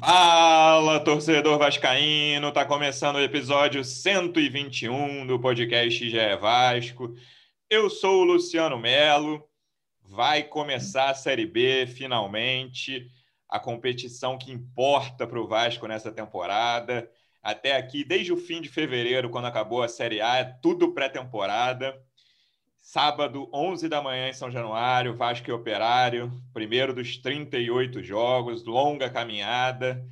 Fala, torcedor vascaíno! Tá começando o episódio 121 do podcast GE Vasco. Eu sou o Luciano Melo. Vai começar a Série B finalmente, a competição que importa para o Vasco nessa temporada. Até aqui, desde o fim de fevereiro, quando acabou a Série A, é tudo pré-temporada. Sábado, 11 da manhã em São Januário, Vasco e Operário, primeiro dos 38 jogos, longa caminhada.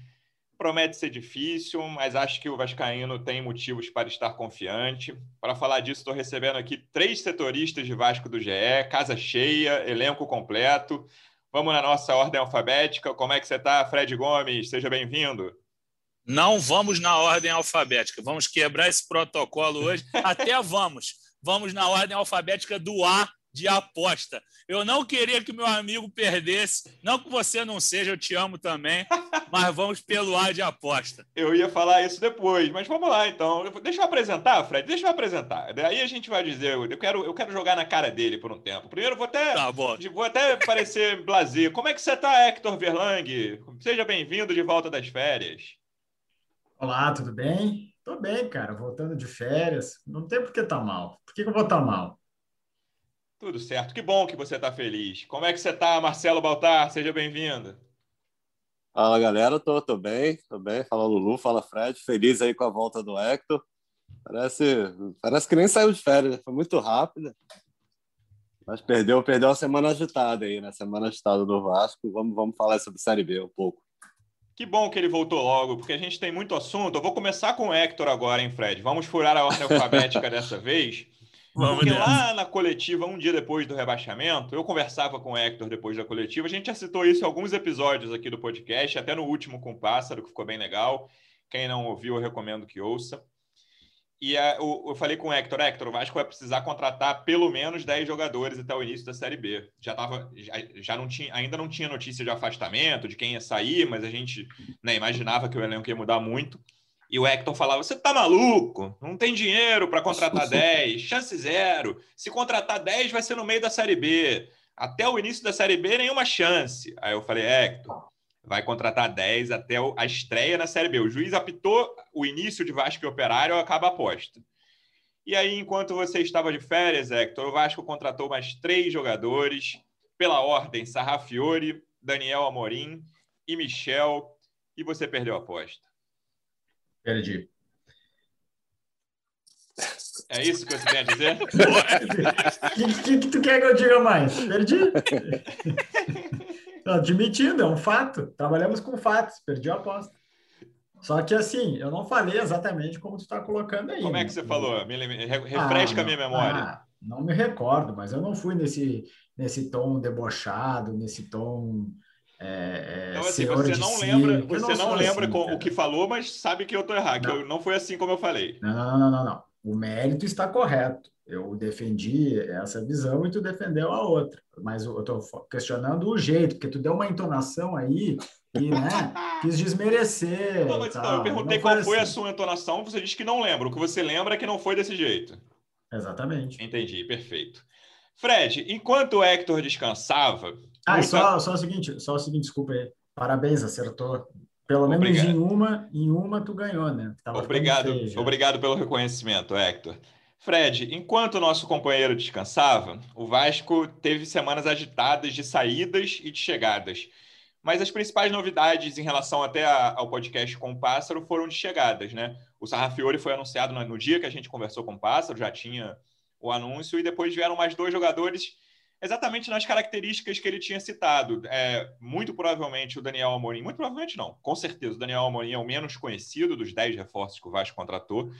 Promete ser difícil, mas acho que o Vascaíno tem motivos para estar confiante. Para falar disso, estou recebendo aqui três setoristas de Vasco do GE, casa cheia, elenco completo. Vamos na nossa ordem alfabética. Como é que você está, Fred Gomes? Seja bem-vindo. Não vamos na ordem alfabética. Vamos quebrar esse protocolo hoje. Até vamos vamos na ordem alfabética do A de aposta. Eu não queria que meu amigo perdesse, não que você não seja, eu te amo também, mas vamos pelo A de aposta. Eu ia falar isso depois, mas vamos lá então. Deixa eu apresentar, Fred, deixa eu apresentar. Daí a gente vai dizer, eu quero, eu quero jogar na cara dele por um tempo. Primeiro vou até, tá bom. vou até parecer blazer. Como é que você está, Hector Verlang? Seja bem-vindo de volta das férias. Olá, tudo bem? Tô bem, cara, voltando de férias. Não tem por que tá mal. Por que, que eu vou estar tá mal? Tudo certo. Que bom que você está feliz. Como é que você está, Marcelo Baltar? Seja bem-vindo. Fala, galera. Tô, tô bem, tô bem. Fala, Lulu. Fala, Fred. Feliz aí com a volta do Hector. Parece, parece que nem saiu de férias. Foi muito rápida. Mas perdeu, perdeu a semana agitada aí, né? Semana agitada do Vasco. Vamos, vamos falar sobre Série B um pouco. Que bom que ele voltou logo, porque a gente tem muito assunto. Eu vou começar com o Hector agora, hein, Fred? Vamos furar a ordem alfabética dessa vez. Vamos porque lá na coletiva, um dia depois do rebaixamento, eu conversava com o Hector depois da coletiva. A gente já citou isso em alguns episódios aqui do podcast, até no último com o Pássaro, que ficou bem legal. Quem não ouviu, eu recomendo que ouça. E a, eu, eu, falei com o Hector, Hector, o Vasco vai precisar contratar pelo menos 10 jogadores até o início da Série B. Já tava, já, já não tinha, ainda não tinha notícia de afastamento, de quem ia sair, mas a gente né, imaginava que o elenco ia mudar muito. E o Hector falava: você tá maluco? Não tem dinheiro para contratar 10, chance zero. Se contratar 10, vai ser no meio da Série B. Até o início da Série B, nenhuma chance. Aí eu falei, Hector, vai contratar 10 até a estreia na Série B. O juiz apitou o início de Vasco e Operário, acaba a aposta. E aí, enquanto você estava de férias, Hector, o Vasco contratou mais três jogadores, pela ordem, Sarrafiore, Daniel Amorim e Michel, e você perdeu a aposta. Perdi. É isso que você tem a dizer? O que, que, que tu quer que eu diga mais? Perdi. Admitindo, é um fato. Trabalhamos com fatos, perdi a aposta. Só que assim, eu não falei exatamente como tu está colocando aí. Como é que você falou? Me, refresca ah, a minha memória. Ah, não me recordo, mas eu não fui nesse, nesse tom debochado, nesse tom. É, então, assim, você não si, lembra, você não, não lembra assim, o que falou, mas sabe que eu estou errado, não. que eu, não foi assim como eu falei. Não, não, não, não, não. O mérito está correto. Eu defendi essa visão e tu defendeu a outra. Mas eu estou questionando o jeito, porque tu deu uma entonação aí que, né, quis desmerecer. Não, mas, não, eu perguntei não qual foi assim. a sua entonação, você disse que não lembra. O que você lembra é que não foi desse jeito. Exatamente. Entendi, perfeito. Fred, enquanto o Hector descansava. Ah, muita... só, só o seguinte, só o seguinte, desculpa aí. Parabéns, acertou. Pelo menos obrigado. em uma, em uma tu ganhou, né? Tava obrigado, obrigado pelo reconhecimento, Hector. Fred, enquanto o nosso companheiro descansava, o Vasco teve semanas agitadas de saídas e de chegadas. Mas as principais novidades em relação até ao podcast com o Pássaro foram de chegadas, né? O Sarrafiore foi anunciado no dia que a gente conversou com o Pássaro, já tinha o anúncio, e depois vieram mais dois jogadores exatamente nas características que ele tinha citado. É, muito provavelmente o Daniel Amorim, muito provavelmente não, com certeza o Daniel Amorim é o menos conhecido dos 10 reforços que o Vasco contratou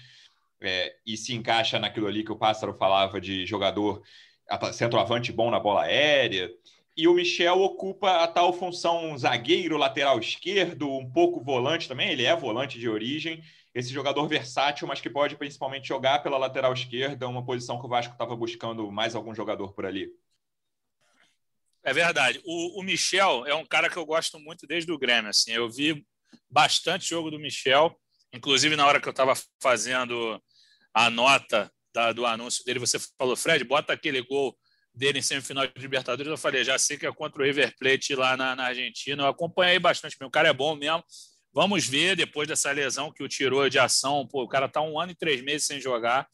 é, e se encaixa naquilo ali que o Pássaro falava de jogador centroavante bom na bola aérea. E o Michel ocupa a tal função zagueiro, lateral esquerdo, um pouco volante também. Ele é volante de origem. esse jogador versátil, mas que pode principalmente jogar pela lateral esquerda, uma posição que o Vasco estava buscando mais algum jogador por ali. É verdade. O, o, Michel é um cara que eu gosto muito desde o Grêmio. Assim, eu vi bastante jogo do Michel, inclusive na hora que eu estava fazendo a nota da, do anúncio dele, você falou, Fred, bota aquele gol dele em semifinal de Libertadores. Eu falei, já sei que é contra o River Plate lá na, na Argentina. Eu acompanhei bastante, o cara é bom mesmo. Vamos ver depois dessa lesão que o tirou de ação. Pô, o cara está um ano e três meses sem jogar.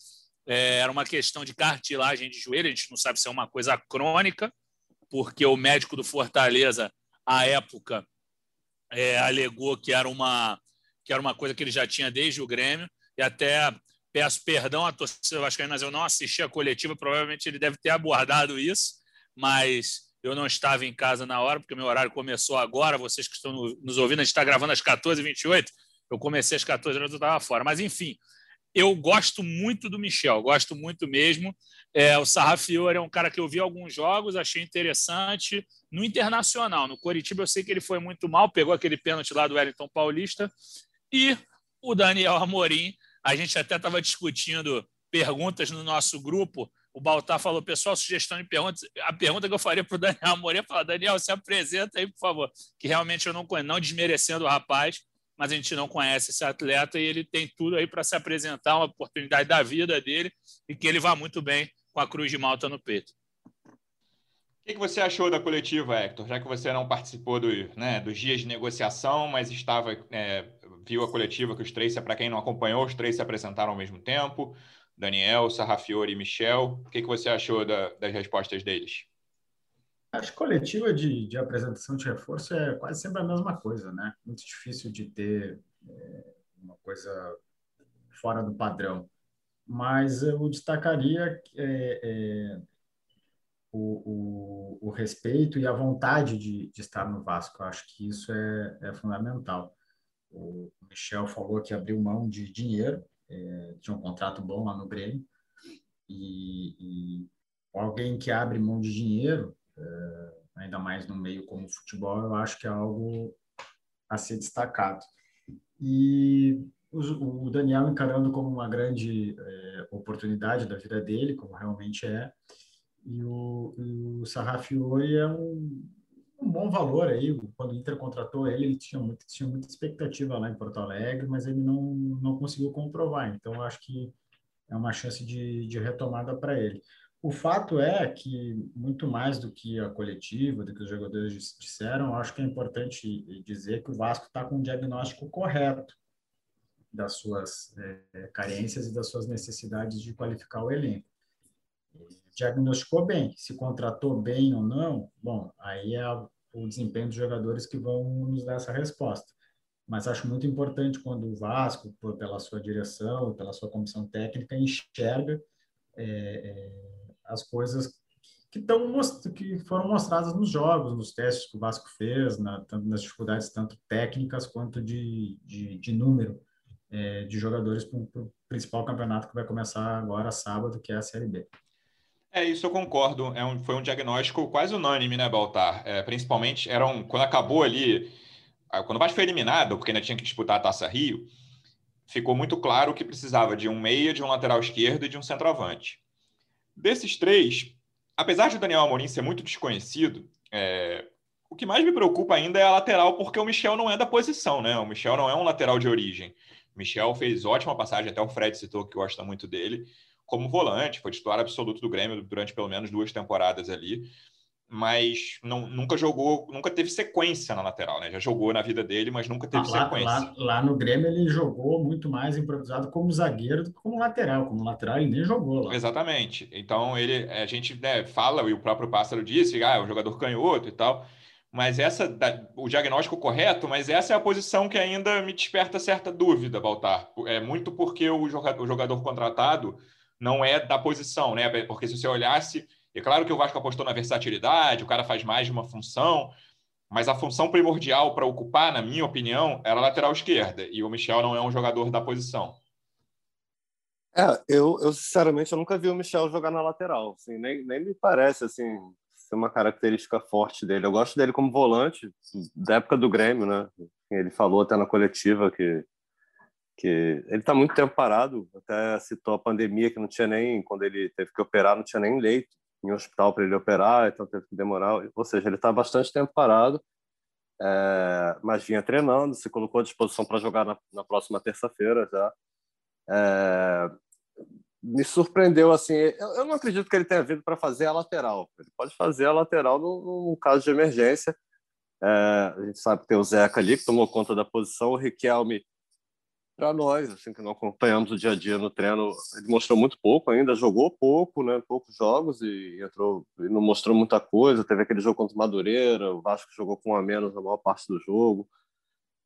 É, era uma questão de cartilagem de joelho. A gente não sabe se é uma coisa crônica, porque o médico do Fortaleza, à época, é, alegou que era uma que era uma coisa que ele já tinha desde o Grêmio e até peço perdão à torcida vascaína, mas eu não assisti a coletiva, provavelmente ele deve ter abordado isso, mas eu não estava em casa na hora, porque meu horário começou agora. Vocês que estão nos ouvindo, a gente está gravando às 14h28. Eu comecei às 14 horas, eu estava fora. Mas, enfim, eu gosto muito do Michel, gosto muito mesmo. É, o Sarrafiore é um cara que eu vi alguns jogos, achei interessante. No Internacional, no Coritiba, eu sei que ele foi muito mal, pegou aquele pênalti lá do Wellington Paulista. E o Daniel Amorim, a gente até estava discutindo perguntas no nosso grupo o Baltar falou, pessoal, sugestão de perguntas. A pergunta que eu faria para o Daniel Amorim é falar, Daniel, se apresenta aí, por favor. Que realmente eu não conheço, não desmerecendo o rapaz, mas a gente não conhece esse atleta e ele tem tudo aí para se apresentar, uma oportunidade da vida dele e que ele vá muito bem com a Cruz de Malta no peito. O que, você achou da coletiva, Hector? Já que você não participou do, né, dos dias de negociação, mas estava é, viu a coletiva que os três, para quem não acompanhou, os três se apresentaram ao mesmo tempo. Daniel, Sarrafiori e Michel. O que, que você achou da, das respostas deles? Acho que coletiva de, de apresentação de reforço é quase sempre a mesma coisa, né? Muito difícil de ter é, uma coisa fora do padrão. Mas eu destacaria é, é, o, o, o, respeito e a vontade de, de estar no Vasco. Eu acho que isso é, é fundamental. O Michel falou que abriu mão de dinheiro é, tinha um contrato bom lá no Grêmio, e, e alguém que abre mão de dinheiro, é, ainda mais no meio como o futebol, eu acho que é algo a ser destacado. E o, o Daniel encarando como uma grande é, oportunidade da vida dele, como realmente é, e o, o Sarrafiori é um, um bom valor aí. Quando o Inter contratou ele, ele tinha, muito, tinha muita expectativa lá em Porto Alegre, mas ele não, não conseguiu comprovar. Então, eu acho que é uma chance de, de retomada para ele. O fato é que, muito mais do que a coletiva, do que os jogadores disseram, acho que é importante dizer que o Vasco está com um diagnóstico correto das suas é, carências e das suas necessidades de qualificar o elenco diagnosticou bem. Se contratou bem ou não, bom, aí é o desempenho dos jogadores que vão nos dar essa resposta. Mas acho muito importante quando o Vasco, pela sua direção, pela sua comissão técnica, enxerga é, é, as coisas que, tão, que foram mostradas nos jogos, nos testes que o Vasco fez, na, nas dificuldades tanto técnicas quanto de, de, de número é, de jogadores para o principal campeonato que vai começar agora sábado, que é a Série B. É, isso eu concordo. É um, foi um diagnóstico quase unânime, né, Baltar? É, principalmente, era um, quando acabou ali, quando o Vasco foi eliminado, porque ainda tinha que disputar a Taça Rio, ficou muito claro que precisava de um meia, de um lateral esquerdo e de um centroavante. Desses três, apesar de o Daniel Amorim ser muito desconhecido, é, o que mais me preocupa ainda é a lateral, porque o Michel não é da posição, né? O Michel não é um lateral de origem. O Michel fez ótima passagem, até o Fred citou que gosta muito dele como volante, foi titular absoluto do Grêmio durante pelo menos duas temporadas ali, mas não, nunca jogou, nunca teve sequência na lateral, né? Já jogou na vida dele, mas nunca teve lá, sequência. Lá, lá, no Grêmio ele jogou muito mais improvisado como zagueiro do que como lateral. Como lateral ele nem jogou lá. Exatamente. Então ele, a gente né, fala, e o próprio Pássaro disse, ah, é um jogador canhoto e tal, mas essa, o diagnóstico correto, mas essa é a posição que ainda me desperta certa dúvida, Baltar. É muito porque o jogador, o jogador contratado não é da posição, né? Porque se você olhasse, é claro que o Vasco apostou na versatilidade, o cara faz mais de uma função, mas a função primordial para ocupar, na minha opinião, era lateral esquerda, e o Michel não é um jogador da posição. É, eu, eu sinceramente eu nunca vi o Michel jogar na lateral, assim, nem, nem me parece assim ser uma característica forte dele. Eu gosto dele como volante da época do Grêmio, né? Ele falou até na coletiva que que ele está muito tempo parado, até citou a pandemia que não tinha nem, quando ele teve que operar, não tinha nem leito em hospital para ele operar, então teve que demorar, ou seja, ele está bastante tempo parado, é, mas vinha treinando, se colocou à disposição para jogar na, na próxima terça-feira já. É, me surpreendeu assim, eu, eu, não acredito que ele tenha vindo para fazer a lateral, ele pode fazer a lateral no caso de emergência, é, a gente sabe que tem o Zeca ali, que tomou conta da posição, o Riquelme para nós, assim, que não acompanhamos o dia a dia no treino, ele mostrou muito pouco ainda, jogou pouco, né, poucos jogos e entrou e não mostrou muita coisa. Teve aquele jogo contra o Madureira, o Vasco jogou com um a menos na maior parte do jogo,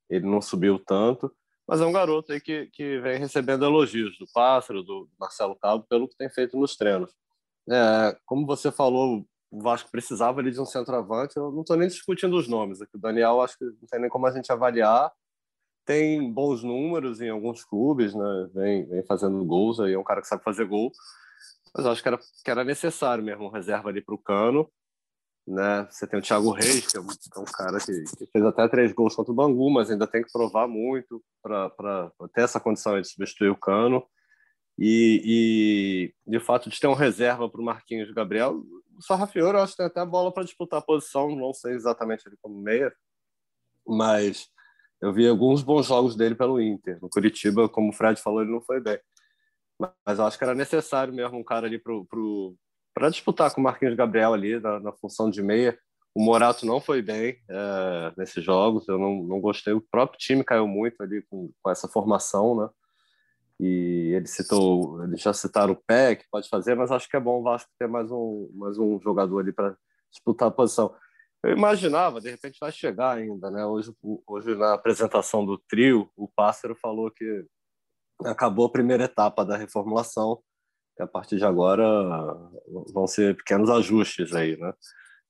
ele não subiu tanto, mas é um garoto aí que, que vem recebendo elogios do Pássaro, do Marcelo Cabo, pelo que tem feito nos treinos. É, como você falou, o Vasco precisava ali de um centroavante, eu não estou nem discutindo os nomes aqui. O Daniel, acho que não tem nem como a gente avaliar tem bons números em alguns clubes, né? Vem, vem fazendo gols aí, é um cara que sabe fazer gol. Mas acho que era, que era necessário mesmo reserva ali para o Cano. Né? Você tem o Thiago Reis, que é um, é um cara que, que, fez até três gols contra o Bangu, mas ainda tem que provar muito para ter essa condição de substituir o Cano. E, e de fato de ter um reserva para o Marquinhos Gabriel, o Sarrafiore eu acho que tem até bola para disputar a posição, não sei exatamente ele como meia, mas eu vi alguns bons jogos dele pelo Inter. No Curitiba, como o Fred falou, ele não foi bem. Mas acho que era necessário mesmo um cara ali para pro, pro, disputar com o Marquinhos Gabriel ali na, na, função de meia. O Morato não foi bem é, nesses jogos, eu não, não gostei. O próprio time caiu muito ali com, com essa formação, né? E ele citou, eles já citaram o pé que pode fazer, mas acho que é bom o Vasco ter mais um, mais um jogador ali para disputar a posição. Eu imaginava, de repente vai chegar ainda, né? Hoje, hoje na apresentação do trio, o Pássaro falou que acabou a primeira etapa da reformulação, que a partir de agora vão ser pequenos ajustes aí, né?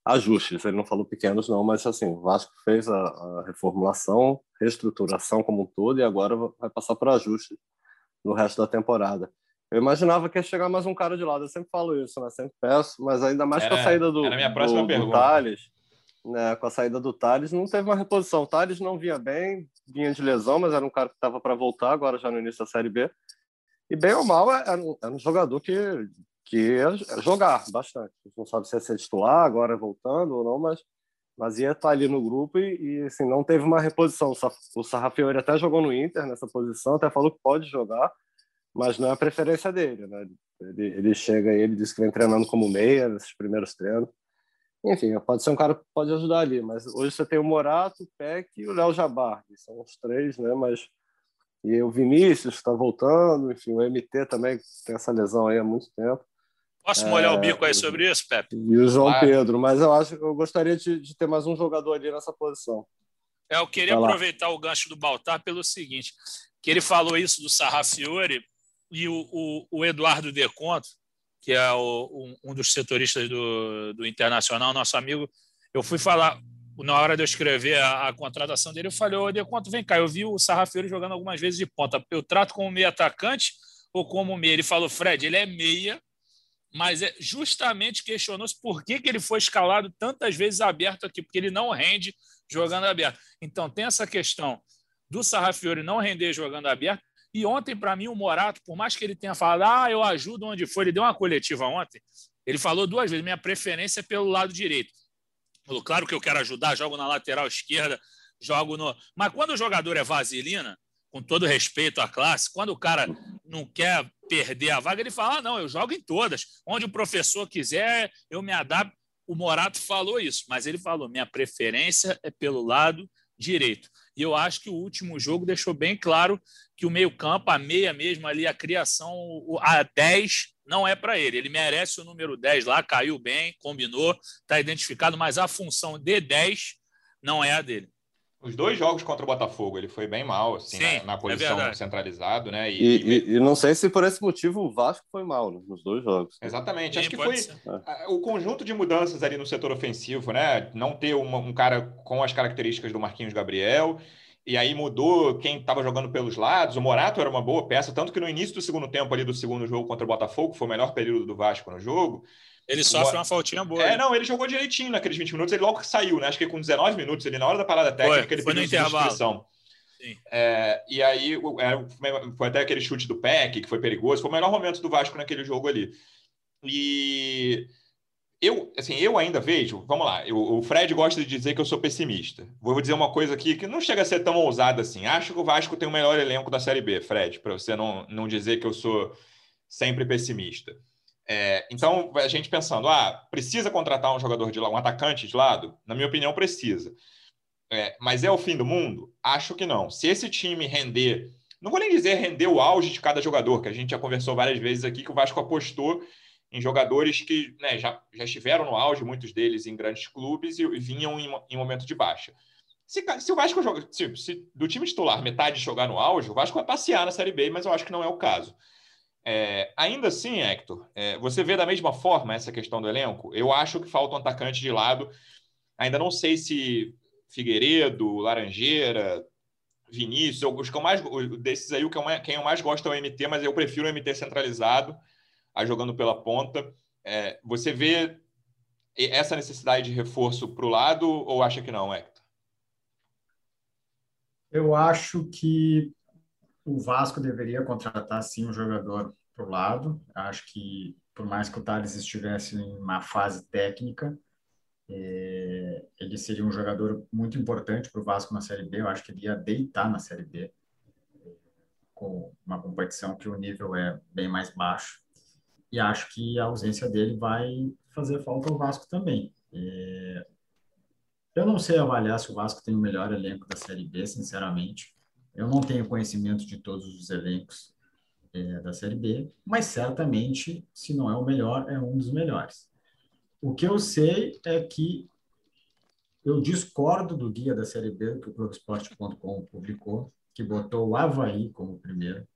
Ajustes, ele não falou pequenos não, mas assim, o Vasco fez a, a reformulação, reestruturação como um todo e agora vai passar por ajustes no resto da temporada. Eu imaginava que ia chegar mais um cara de lado, eu sempre falo isso, né? Sempre peço, mas ainda mais com a saída do, era minha próxima do, pergunta. do Thales, né, com a saída do Thales, não teve uma reposição. O Thales não vinha bem, vinha de lesão, mas era um cara que estava para voltar agora já no início da Série B. E bem ou mal, era um, era um jogador que, que ia jogar bastante. Não sabe se ia ser titular agora voltando ou não, mas, mas ia estar ali no grupo e, e assim, não teve uma reposição. O Sarrafiori até jogou no Inter nessa posição, até falou que pode jogar, mas não é a preferência dele. Né? Ele, ele chega e ele disse que vem treinando como meia nesses primeiros treinos enfim, pode ser um cara que pode ajudar ali, mas hoje você tem o Morato, o Peck e o Léo Jabbar, que são os três, né? Mas e o Vinícius está voltando, enfim, o MT também tem essa lesão aí há muito tempo. Posso molhar é, o bico aí sobre isso, Pepe? E o João claro. Pedro, mas eu acho que eu gostaria de, de, ter mais um jogador ali nessa posição. É, eu queria aproveitar o gancho do Baltar pelo seguinte, que ele falou isso do Sarrafiore e o, o, o Eduardo Deconto, que é o, um, um, dos setoristas do, do Internacional, nosso amigo, eu fui falar, na hora de eu escrever a, a contratação dele, eu falei, ô, Deconto, vem cá, eu vi o Sarrafeiro jogando algumas vezes de ponta, eu trato como meia atacante ou como meia? Ele falou, Fred, ele é meia, mas é justamente questionou-se por que, que ele foi escalado tantas vezes aberto aqui, porque ele não rende jogando aberto. Então, tem essa questão do Sarrafiore não render jogando aberto, e ontem, para mim, o Morato, por mais que ele tenha falado, ah, eu ajudo onde for, ele deu uma coletiva ontem, ele falou duas vezes, minha preferência é pelo lado direito. Falou, claro que eu quero ajudar, jogo na lateral esquerda, jogo no. Mas quando o jogador é vaselina, com todo respeito à classe, quando o cara não quer perder a vaga, ele fala: ah, não, eu jogo em todas. Onde o professor quiser, eu me adapto. O Morato falou isso, mas ele falou: minha preferência é pelo lado direito. E eu acho que o último jogo deixou bem claro que o meio-campo, a meia mesmo ali, a criação, a 10 não é para ele. Ele merece o número 10 lá, caiu bem, combinou, está identificado, mas a função de 10 não é a dele. Os dois jogos contra o Botafogo, ele foi bem mal, assim, Sim, na, na, é posição é centralizado, né? E, e, e, não sei se por esse motivo o Vasco foi mal nos dois jogos. Exatamente. Sim, Acho que foi é. o conjunto de mudanças ali no setor ofensivo, né? Não ter uma, um cara com as características do Marquinhos Gabriel. E aí mudou quem estava jogando pelos lados. O Morato era uma boa peça, tanto que no início do segundo tempo ali do segundo jogo contra o Botafogo, que foi o melhor período do Vasco no jogo, ele sofre uma faltinha boa. É, não, ele jogou direitinho naqueles 20 minutos, ele logo saiu, né? Acho que com 19 minutos, ele na hora da parada técnica, foi, ele foi pediu substituição. É, e aí é, foi até aquele chute do Peck, que foi perigoso, foi o melhor momento do Vasco naquele jogo ali. E eu, assim, eu ainda vejo, vamos lá, eu, o Fred gosta de dizer que eu sou pessimista. Vou dizer uma coisa aqui que não chega a ser tão ousada assim. Acho que o Vasco tem o melhor elenco da Série B, Fred, para você não, não dizer que eu sou sempre pessimista. É, então, a gente pensando, ah, precisa contratar um jogador de lado, um atacante de lado? Na minha opinião, precisa. É, mas é o fim do mundo? Acho que não. Se esse time render, não vou nem dizer render o auge de cada jogador, que a gente já conversou várias vezes aqui, que o Vasco apostou em jogadores que né, já, já estiveram no auge, muitos deles em grandes clubes, e, e vinham em, em, momento de baixa. Se, se o Vasco joga, se, se, do time titular metade jogar no auge, o Vasco vai passear na Série B, mas eu acho que não é o caso. É, ainda assim, Hector, é, você vê da mesma forma essa questão do elenco? Eu acho que falta um atacante de lado. Ainda não sei se Figueiredo, Laranjeira, Vinícius, os que eu mais, desses aí, que quem eu mais gosto é o MT, mas eu prefiro o MT centralizado a jogando pela ponta. É, você vê essa necessidade de reforço para o lado ou acha que não, Hector? Eu acho que o Vasco deveria contratar sim um jogador para o lado. Acho que por mais que o Thales estivesse em uma fase técnica, é, ele seria um jogador muito importante para o Vasco na Série B. Eu acho que ele ia deitar na Série B, com uma competição que o nível é bem mais baixo e acho que a ausência dele vai fazer falta ao Vasco também. É... Eu não sei avaliar se o Vasco tem o melhor elenco da Série B, sinceramente. Eu não tenho conhecimento de todos os elencos é, da Série B, mas certamente, se não é o melhor, é um dos melhores. O que eu sei é que eu discordo do guia da Série B que o Globoesporte.com publicou, que botou o Havaí como primeiro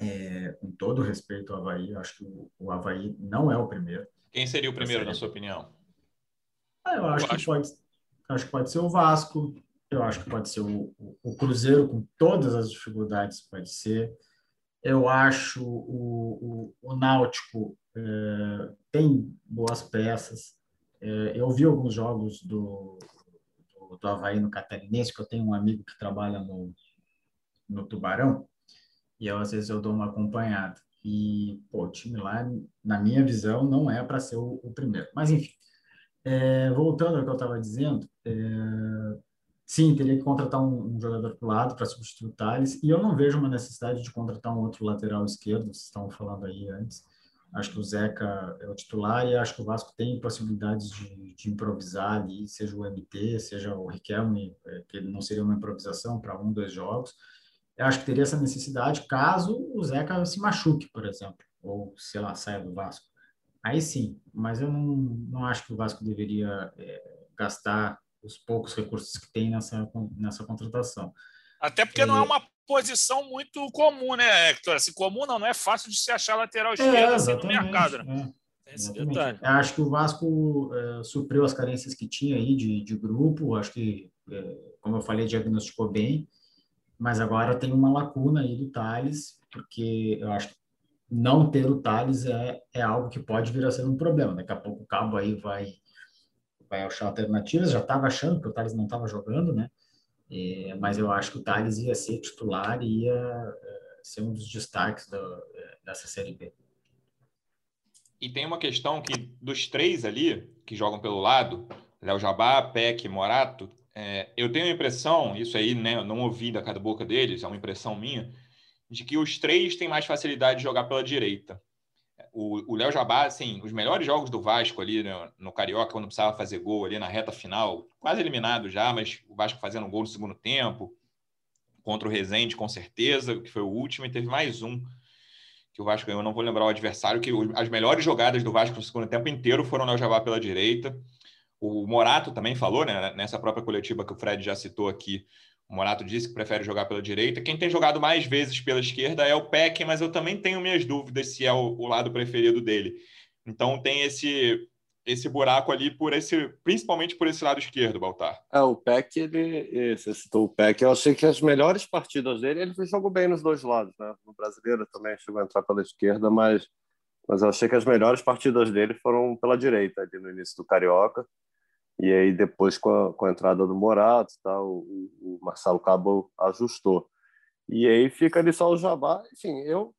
é, com todo respeito ao Havaí, acho que o, o Havaí não é o primeiro. Quem seria o primeiro, na sua opinião? Ah, eu acho, eu que acho. Pode, acho que pode ser o Vasco, eu acho que pode ser o, o, Cruzeiro, com todas as dificuldades, pode ser. Eu acho o, o, o Náutico é, tem boas peças. É, eu vi alguns jogos do, do, do Havaí no Catarinense, que eu tenho um amigo que trabalha no, no Tubarão, e eu, às vezes eu dou uma acompanhada. E, pô, o time lá, na minha visão, não é para ser o, o, primeiro. Mas, enfim, é, voltando ao que eu estava dizendo, é, sim, teria que contratar um, um jogador para o lado para substituir o Thales, e eu não vejo uma necessidade de contratar um outro lateral esquerdo, vocês estavam falando aí antes. Acho que o Zeca é o titular e acho que o Vasco tem possibilidades de, de improvisar ali, seja o MT, seja o Riquelme, é, que não seria uma improvisação para um, dois jogos eu acho que teria essa necessidade caso o Zeca se machuque, por exemplo, ou, sei lá, saia do Vasco. Aí sim, mas eu não, não acho que o Vasco deveria é, gastar os poucos recursos que tem nessa, nessa contratação. Até porque não é uma posição muito comum, né, Hector? Assim, comum não, não é fácil de se achar lateral esquerdo é, assim, no mercado. Né? É. Esse detalhe. Eu acho que o Vasco é, supriu as carências que tinha aí de, de grupo, acho que, é, como eu falei, diagnosticou bem mas agora tem uma lacuna aí do Thales, porque eu acho que não ter o Thales é, é algo que pode vir a ser um problema. Daqui a pouco o Cabo aí vai, vai achar alternativas, já estava achando que o Thales não estava jogando, né? É, mas eu acho que o Thales ia ser titular e ia é, ser um dos destaques do, é, dessa Série B. E tem uma questão que dos três ali que jogam pelo lado, Léo Jabá, Peck Morato, é, eu tenho a impressão, isso aí né, não ouvi da cada boca deles, é uma impressão minha, de que os três têm mais facilidade de jogar pela direita. O Léo Jabá, assim, os melhores jogos do Vasco ali no, no, Carioca, quando precisava fazer gol ali na reta final, quase eliminado já, mas o Vasco fazendo gol no segundo tempo, contra o Rezende, com certeza, que foi o último, e teve mais um que o Vasco ganhou, não vou lembrar o adversário, que as melhores jogadas do Vasco no segundo tempo inteiro foram o Léo Jabá pela direita. O Morato também falou, né, nessa própria coletiva que o Fred já citou aqui, o Morato disse que prefere jogar pela direita. Quem tem jogado mais vezes pela esquerda é o Peck, mas eu também tenho minhas dúvidas se é o, o lado preferido dele. Então tem esse esse buraco ali por esse, principalmente por esse lado esquerdo, Baltar. É, o Peck, ele, você citou o Peck, eu achei que as melhores partidas dele, ele jogou bem nos dois lados, né? No brasileiro também chegou a entrar pela esquerda, mas, mas eu achei que as melhores partidas dele foram pela direita, ali no início do Carioca. E aí depois com a, com a entrada do Morato, tá, o, o Marcelo Cabo ajustou. E aí fica ali só o Jabá. Enfim, eu,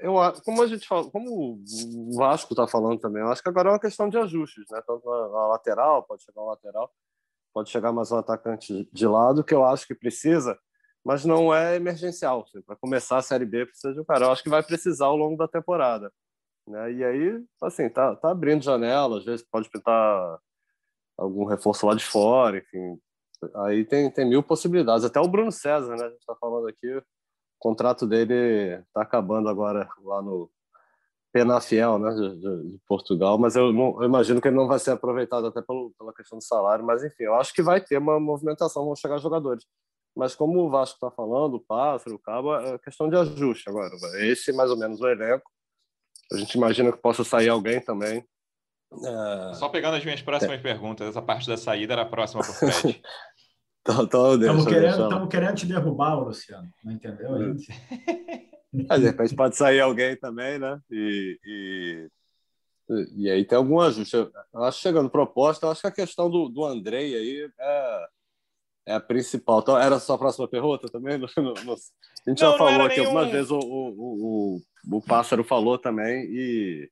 eu como a gente fala, como o Vasco está falando também, eu acho que agora é uma questão de ajustes, né? Tanto a, lateral, pode chegar um lateral, pode chegar mais um atacante de lado, que eu acho que precisa, mas não é emergencial. Assim, Para começar a Série B precisa de um cara. Eu acho que vai precisar ao longo da temporada. Né? E aí, assim, tá, tá abrindo janela, às vezes pode pintar algum reforço lá de fora, enfim, Aí tem, tem mil possibilidades. Até o Bruno César, né? A gente está falando aqui, o contrato dele está acabando agora lá no Penafiel, né? De, de, de, Portugal, mas eu, não, eu imagino que ele não vai ser aproveitado até pelo, pela questão do salário. Mas enfim, eu acho que vai ter uma movimentação, vão chegar jogadores. Mas como o Vasco está falando, o Pássaro, o Cabo, é questão de ajuste agora. Esse mais ou menos o elenco. A gente imagina que possa sair alguém também. É... Só pegando as minhas próximas é. perguntas, essa parte da saída era a próxima para o Fred. Estamos querendo, querendo te derrubar, Luciano. Não entendeu ainda? É, de repente pode sair alguém também, né? E, e, e aí tem algum ajuste. Eu acho chegando proposta, eu acho que a questão do, do Andrei aí é, é a principal. Então, era só a próxima pergunta também? No, no, no... a gente não, já falou aqui nenhum... algumas vezes, o, o, o, o Pássaro falou também, e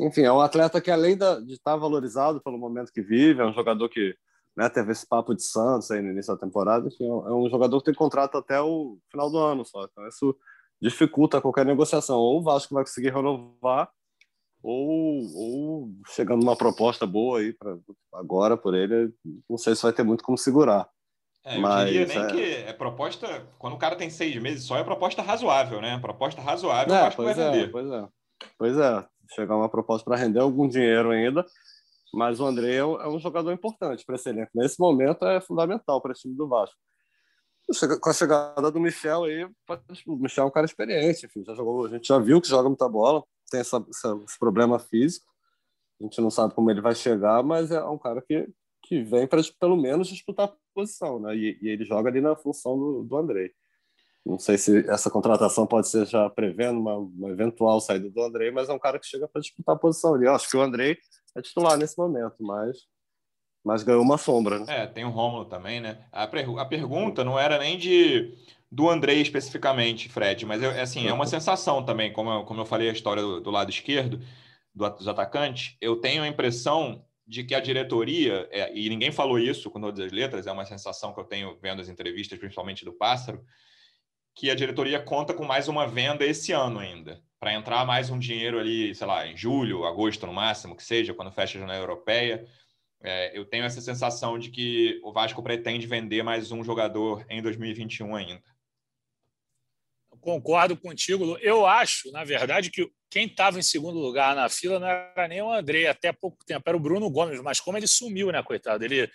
enfim, é um atleta que além de estar valorizado pelo momento que vive, é um jogador que né, teve esse papo de Santos aí no início da temporada, enfim, é um jogador que tem contrato até o final do ano só. Então isso dificulta qualquer negociação. Ou o Vasco vai conseguir renovar, ou, ou chegando uma proposta boa aí para agora por ele, não sei se vai ter muito como segurar. É, eu Mas, diria nem é... que é proposta, quando o cara tem seis meses só, é proposta razoável, né? Proposta razoável, é, acho que vai é, render. Pois é, pois é. Chegar uma proposta para render algum dinheiro ainda, mas o André é um jogador importante para esse elenco. Nesse momento é fundamental para o time do Vasco. Com a chegada do Michel aí, o Michel é um cara experiente, enfim, já jogou, a gente já viu que joga muita bola, tem essa, essa, esse problema físico, a gente não sabe como ele vai chegar, mas é um cara que, que vem para pelo menos disputar a posição, né? E, e, ele joga ali na função do, do André. Não sei se essa contratação pode ser já prevendo uma, uma eventual saída do André, mas é um cara que chega para disputar a posição ali. Eu acho que o André é titular nesse momento, mas, mas ganhou uma sombra. Né? É, tem o Rômulo também, né? A, a pergunta não era nem de do André especificamente, Fred, mas eu, assim, é uma sensação também, como eu, como eu falei a história do, do lado esquerdo, do, dos atacantes, eu tenho a impressão de que a diretoria, é, e ninguém falou isso com todas as letras, é uma sensação que eu tenho vendo as entrevistas, principalmente do Pássaro, que a diretoria conta com mais uma venda esse ano ainda para entrar mais um dinheiro ali, sei lá, em julho, agosto no máximo, que seja, quando fecha a janela europeia. É, eu tenho essa sensação de que o Vasco pretende vender mais um jogador em 2021 ainda. Concordo contigo. Eu acho, na verdade, que quem estava em segundo lugar na fila não era nem o André, até pouco tempo, era o Bruno Gomes, mas como ele sumiu, né, coitado? Ele,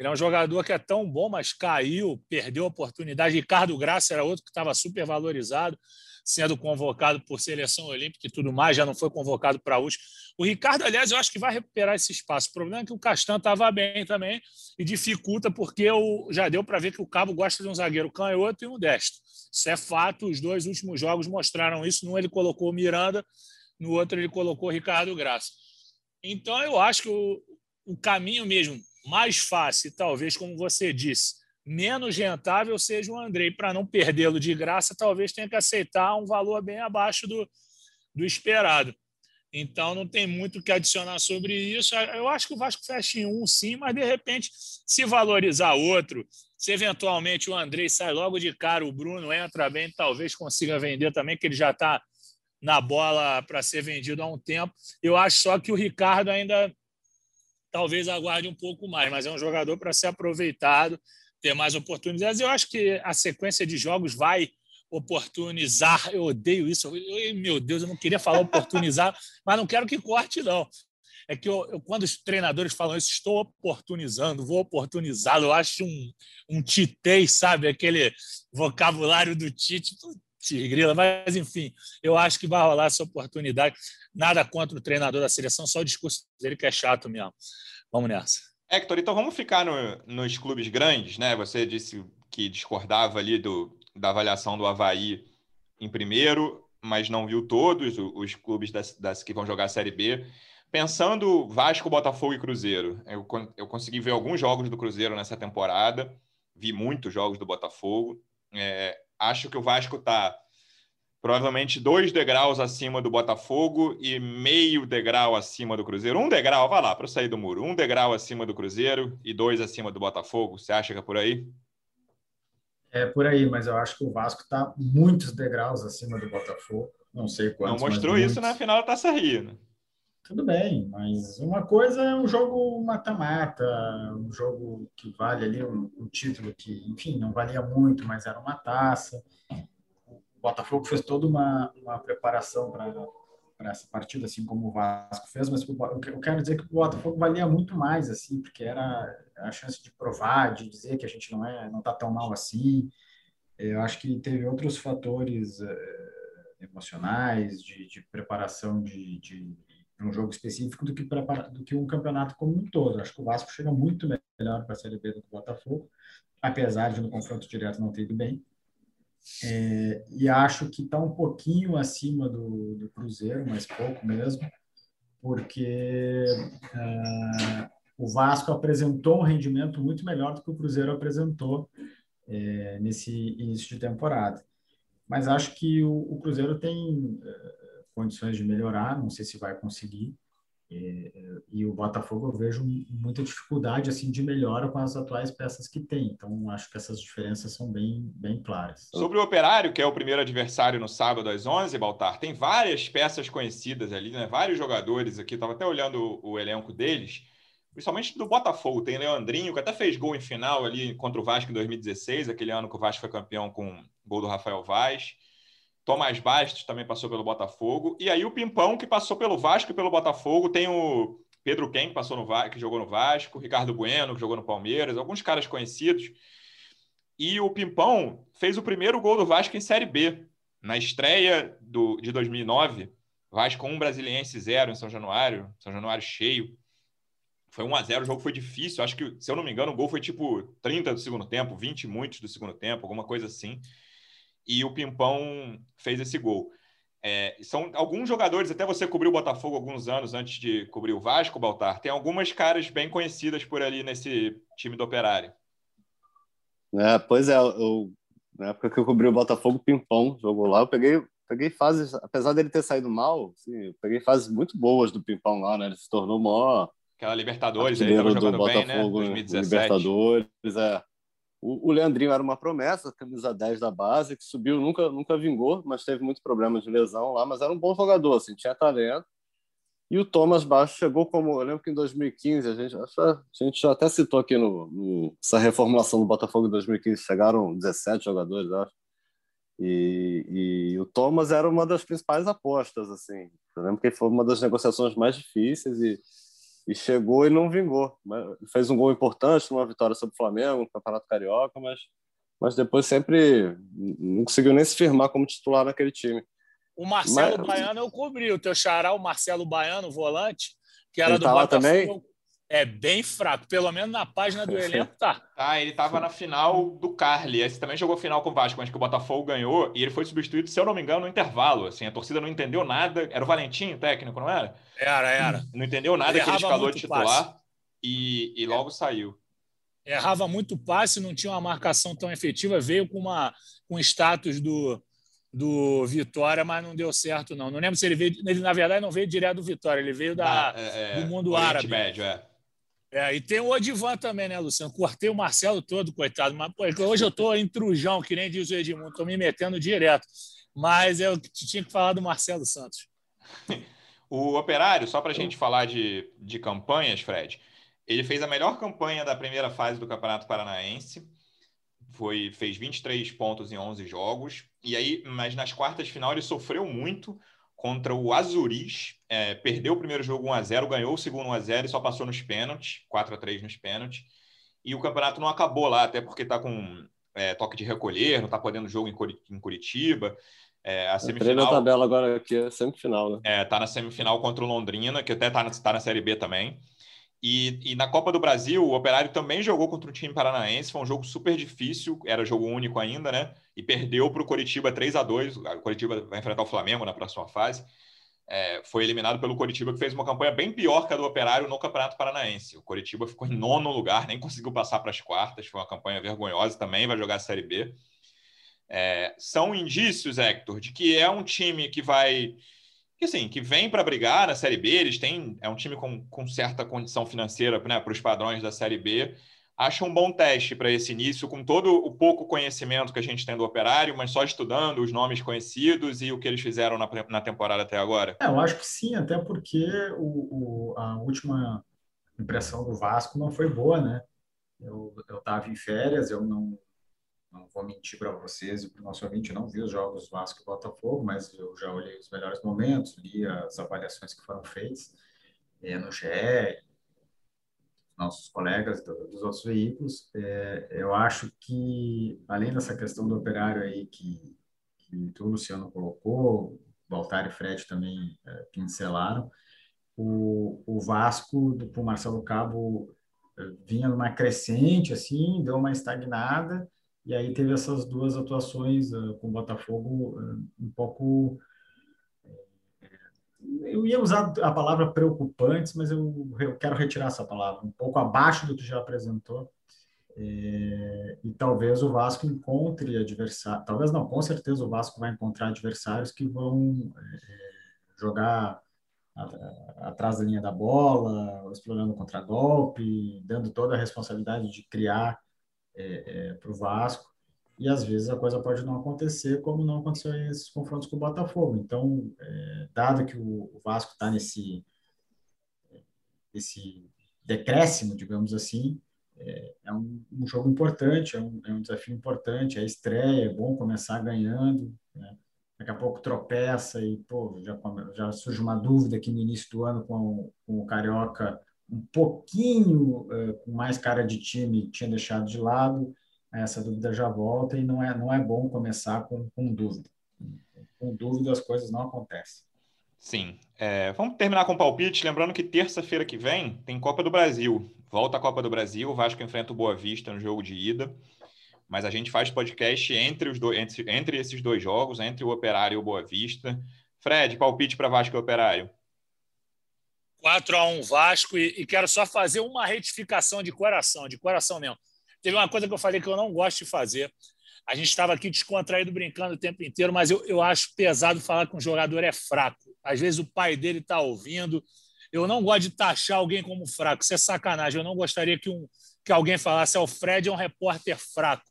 ele é um jogador que é tão bom, mas caiu, perdeu a oportunidade. Ricardo Graça era outro que estava super valorizado sendo convocado por seleção olímpica e tudo mais, já não foi convocado para última. O Ricardo, aliás, eu acho que vai recuperar esse espaço. O problema é que o Castan estava bem também e dificulta, porque o, já deu para ver que o Cabo gosta de um zagueiro canhoto e um destro. Isso é fato, os dois últimos jogos mostraram isso. Num ele colocou o Miranda, no outro ele colocou o Ricardo Graça. Então, eu acho que o, o caminho mesmo mais fácil, talvez, como você disse, menos rentável seja o Andrei. Para não perdê-lo de graça, talvez tenha que aceitar um valor bem abaixo do, do esperado. Então, não tem muito o que adicionar sobre isso. Eu acho que o Vasco fecha em um, sim, mas de repente, se valorizar outro, se eventualmente o Andrei sai logo de cara, o Bruno entra bem, talvez consiga vender também, que ele já está na bola para ser vendido há um tempo. Eu acho só que o Ricardo ainda talvez aguarde um pouco mais, mas é um jogador para ser aproveitado ter mais oportunidades. Eu acho que a sequência de jogos vai oportunizar. Eu odeio isso. Eu, meu Deus, eu não queria falar oportunizar, mas não quero que corte, não. É que eu, eu, quando os treinadores falam isso, estou oportunizando, vou oportunizar, eu acho um, um titei, sabe? Aquele vocabulário do Tite, grila, mas enfim, eu acho que vai rolar essa oportunidade. Nada contra o treinador da seleção, só o discurso dele que é chato mesmo. Vamos nessa. Hector, então vamos ficar no, nos clubes grandes, né? Você disse que discordava ali do, da avaliação do Havaí em primeiro. mas não viu todos os, os clubes das, das, que vão jogar a Série B. Pensando Vasco, Botafogo e Cruzeiro, eu, eu consegui ver alguns jogos do Cruzeiro nessa temporada, vi muitos jogos do Botafogo. É, acho que o Vasco está provavelmente dois degraus acima do Botafogo e meio degrau acima do Cruzeiro. Um degrau, vai lá, para sair do muro. Um degrau acima do Cruzeiro e dois acima do Botafogo. Você acha que é por aí? É por aí, mas eu acho que o Vasco está muitos degraus acima do Botafogo. Não sei quantos. Não mostrou isso muitos. na final da Taça Rio, né? Tudo bem, mas uma coisa é um jogo mata-mata, um jogo que vale ali um, um título que, enfim, não valia muito, mas era uma taça. O Botafogo fez toda uma, uma preparação para essa partida, assim como o Vasco fez, mas eu quero dizer que o Botafogo valia muito mais, assim, porque era a chance de provar, de dizer que a gente não é, não está tão mal assim. Eu acho que teve outros fatores eh, emocionais, de, de preparação de, de, de, um jogo específico do que, prepara, do que um campeonato como um todo. Acho que o Vasco chega muito melhor para a Série B do que o Botafogo, apesar de no confronto direto não ter ido bem. É, e acho que está um pouquinho acima do, do, Cruzeiro, mas pouco mesmo, porque é, o Vasco apresentou um rendimento muito melhor do que o Cruzeiro apresentou é, nesse início de temporada. Mas acho que o, o Cruzeiro tem é, condições de melhorar, não sei se vai conseguir, e, e, o Botafogo eu vejo muita dificuldade assim de melhora com as atuais peças que tem. Então acho que essas diferenças são bem, bem claras. Sobre o Operário, que é o primeiro adversário no sábado às 11, Baltar, tem várias peças conhecidas ali, né? Vários jogadores aqui. Estava até olhando o, o, elenco deles, principalmente do Botafogo. Tem Leandrinho, que até fez gol em final ali contra o Vasco em 2016, aquele ano que o Vasco foi campeão com gol do Rafael Vaz. Tomás Bastos também passou pelo Botafogo. E aí o Pimpão, que passou pelo Vasco e pelo Botafogo. Tem o Pedro Ken, que, passou no, que jogou no Vasco. Ricardo Bueno, que jogou no Palmeiras. Alguns caras conhecidos. E o Pimpão fez o primeiro gol do Vasco em Série B. Na estreia do, de 2009. Vasco 1, Brasiliense 0 em São Januário. São Januário cheio. Foi 1 a 0 o jogo foi difícil. Acho que, se eu não me engano, o gol foi tipo 30 do segundo tempo, 20 muitos do segundo tempo, alguma coisa assim e o Pimpão fez esse gol. É, são alguns jogadores, até você cobriu o Botafogo alguns anos antes de cobrir o Vasco, Baltar. Tem algumas caras bem conhecidas por ali nesse time do Operário. É, pois é, eu, na época que eu cobri o Botafogo, o Pimpão jogou lá. Eu peguei, peguei fases, apesar dele ter saído mal, assim, eu peguei fases muito boas do Pimpão lá, né? Ele se tornou maior. Aquela Libertadores, ele estava jogando bem, né? 2017. Libertadores, é. O, Leandrinho era uma promessa, camisa 10 da base, que subiu, nunca, nunca vingou, mas teve muito problema de lesão lá, mas era um bom jogador, assim, tinha talento. E o Thomas Baixo chegou como. Eu lembro que em 2015, a gente, a gente já até citou aqui no, no essa reformulação do Botafogo em 2015, chegaram 17 jogadores, acho. E, e, o Thomas era uma das principais apostas, assim. Eu lembro que foi uma das negociações mais difíceis e e chegou e não vingou. Fez um gol importante numa vitória sobre o Flamengo, no Campeonato Carioca, mas, mas depois sempre não conseguiu nem se firmar como titular naquele time. O Marcelo mas... Baiano eu cobri, o teu xará, o Marcelo Baiano, volante, que era Ele do tá Botafogo. É bem fraco, pelo menos na página do elenco tá. Ah, ele tava na final do Carly. Esse também jogou final com o Vasco, mas que o Botafogo ganhou e ele foi substituído, se eu não me engano, no intervalo. Assim, a torcida não entendeu nada. Era o Valentim, técnico, não era? Era, era. Não entendeu nada ele que ele escalou de titular e, e logo é. saiu. Errava muito passe, não tinha uma marcação tão efetiva, veio com uma com status do do Vitória, mas não deu certo não. Não lembro se ele veio, ele na verdade não veio direto do Vitória, ele veio da, ah, é, é, do mundo Oriente árabe. Médio, é. É, e tem o Odivan também, né, Luciano? Cortei o Marcelo todo, coitado. Mas pô, hoje eu estou em trujão, que nem diz o Edmundo, estou me metendo direto. Mas eu tinha que falar do Marcelo Santos. O Operário, só para a gente falar de, de campanhas, Fred, ele fez a melhor campanha da primeira fase do Campeonato Paranaense. Foi, fez 23 pontos em 11 jogos. E aí, mas nas quartas de final ele sofreu muito contra o Azuris. É, perdeu o primeiro jogo 1x0, ganhou o segundo 1x0 e só passou nos pênaltis, 4x3 nos pênaltis. E o campeonato não acabou lá, até porque está com é, toque de recolher, não está podendo jogo em Curitiba. É, a semifinal. na tabela agora aqui é semifinal, né? É, tá na semifinal contra o Londrina, que até está na, tá na Série B também. E, e, na Copa do Brasil, o Operário também jogou contra o time paranaense. Foi um jogo super difícil, era jogo único ainda, né? E perdeu para o Coritiba 3 a 2 O Coritiba vai enfrentar o Flamengo na próxima fase. É, foi eliminado pelo Coritiba, que fez uma campanha bem pior que a do Operário no Campeonato Paranaense. O Coritiba ficou em nono lugar, nem conseguiu passar para as quartas. Foi uma campanha vergonhosa também, vai jogar a Série B. É, são indícios, Hector, de que é um time que vai que assim, que vem para brigar na Série B, eles têm, é um time com, com certa condição financeira né, para os padrões da Série B. Acho um bom teste para esse início, com todo o pouco conhecimento que a gente tem do operário, mas só estudando os nomes conhecidos e o que eles fizeram na, na temporada até agora. É, eu acho que sim, até porque o, o, a última impressão do Vasco não foi boa, né? Eu estava em férias, eu não, não vou mentir para vocês e para o nosso ouvinte, não vi os jogos Vasco e Botafogo, mas eu já olhei os melhores momentos, li as avaliações que foram feitas é, no GE, nossos colegas do, dos outros veículos. É, eu acho que, além dessa questão do operário aí que, que tu, Luciano, colocou, Baltar e Fred também é, pincelaram, o, o Vasco, do Marcelo Cabo, vinha numa crescente, assim, deu uma estagnada, e aí teve essas duas atuações uh, com o Botafogo uh, um pouco. Eu ia usar a palavra preocupantes, mas eu, eu quero retirar essa palavra, um pouco abaixo do que já apresentou. É, e talvez o Vasco encontre adversários, talvez não, com certeza o Vasco vai encontrar adversários que vão é, jogar atrás da linha da bola, explorando contra-golpe, dando toda a responsabilidade de criar é, é, para o Vasco, e às vezes a coisa pode não acontecer, como não aconteceu nesses confrontos com o Botafogo. Então, é, dado que o, o Vasco está nesse, esse decréscimo, digamos assim, é, é um, um, jogo importante, é um, é um, desafio importante, é estreia, é bom começar ganhando, né? daqui a pouco tropeça e pô, já, já surge uma dúvida aqui no início do ano com, com o Carioca um pouquinho uh, com mais cara de time tinha deixado de lado, essa dúvida já volta e não é, não é bom começar com, com dúvida. Com dúvida as coisas não acontecem. Sim. É, vamos terminar com o palpite, lembrando que terça-feira que vem tem Copa do Brasil. Volta a Copa do Brasil, o Vasco enfrenta o Boa Vista no jogo de ida. Mas a gente faz podcast entre, os dois, entre, entre esses dois jogos, entre o Operário e o Boa Vista. Fred, palpite para Vasco e Operário. 4 a 1 Vasco e, e, quero só fazer uma retificação de coração, de coração mesmo. Teve uma coisa que eu falei que eu não gosto de fazer. A gente estava aqui descontraído, brincando o tempo inteiro, mas eu, eu acho pesado falar que um jogador é fraco. Às vezes o pai dele está ouvindo. Eu não gosto de taxar alguém como fraco. Isso é sacanagem. Eu não gostaria que, um, que alguém falasse: é, o Fred é um repórter fraco.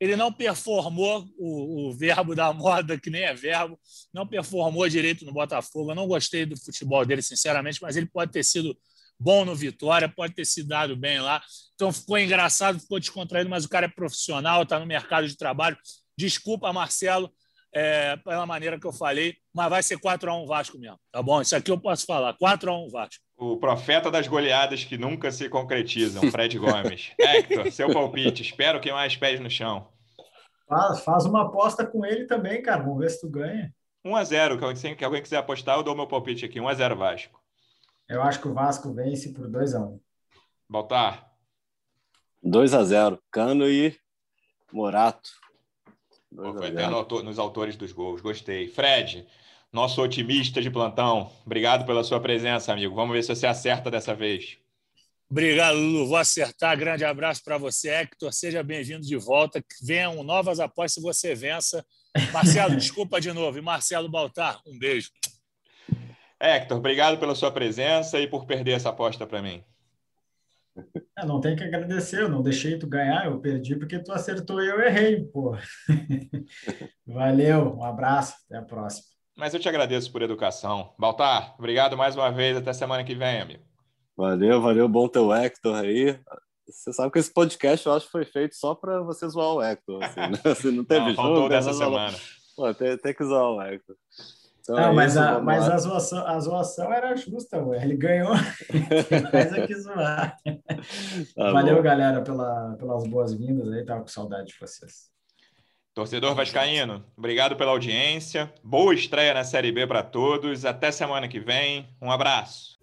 Ele não performou o, o, verbo da moda, que nem é verbo, não performou direito no Botafogo. Eu não gostei do futebol dele, sinceramente, mas ele pode ter sido bom no Vitória, pode ter se dado bem lá. Então ficou engraçado, ficou descontraído, mas o cara é profissional, está no mercado de trabalho. Desculpa, Marcelo, é, pela maneira que eu falei, mas vai ser 4x1 Vasco mesmo, tá bom? Isso aqui eu posso falar, 4x1 Vasco. O profeta das goleadas que nunca se concretizam, Fred Gomes. Hector, seu palpite, espero que mais pés no chão. Faz, faz uma aposta com ele também, cara, vamos ver se tu ganha. 1x0, que alguém quiser apostar, eu dou meu palpite aqui, 1x0 Vasco. Eu acho que o Vasco vence por 2x1. Baltar. 2x0, Cano e Morato. Foi até nos autores dos gols, gostei. Fred, nosso otimista de plantão, obrigado pela sua presença, amigo. Vamos ver se você acerta dessa vez. Obrigado, Lulu. Vou acertar. Grande abraço para você, Hector. Seja bem-vindo de volta. Venham novas apostas se você vença. Marcelo, desculpa de novo. E Marcelo Baltar, um beijo. Hector, obrigado pela sua presença e por perder essa aposta para mim. É, não tem que agradecer, eu não deixei tu ganhar, eu perdi porque tu acertou e eu errei, pô. Valeu, um abraço, até a próxima. Mas eu te agradeço por educação. Baltar, obrigado mais uma vez, até semana que vem, amigo. Valeu, valeu, bom teu Hector aí. Você sabe que esse podcast eu acho que foi feito só para você zoar o Hector. Assim, né? Você não teve não, faltou dessa semana. Pô, tem, tem que zoar o Hector. Então, não, é mas, isso, a, mas a, zoação, a zoação era justa, ué. ele ganhou, mais é que zoar. Tá Valeu, bom. galera, pela, pelas boas-vindas aí, tava com saudade de vocês. Torcedor Vascaíno, obrigado pela audiência. Boa estreia na Série B para todos. Até semana que vem. Um abraço.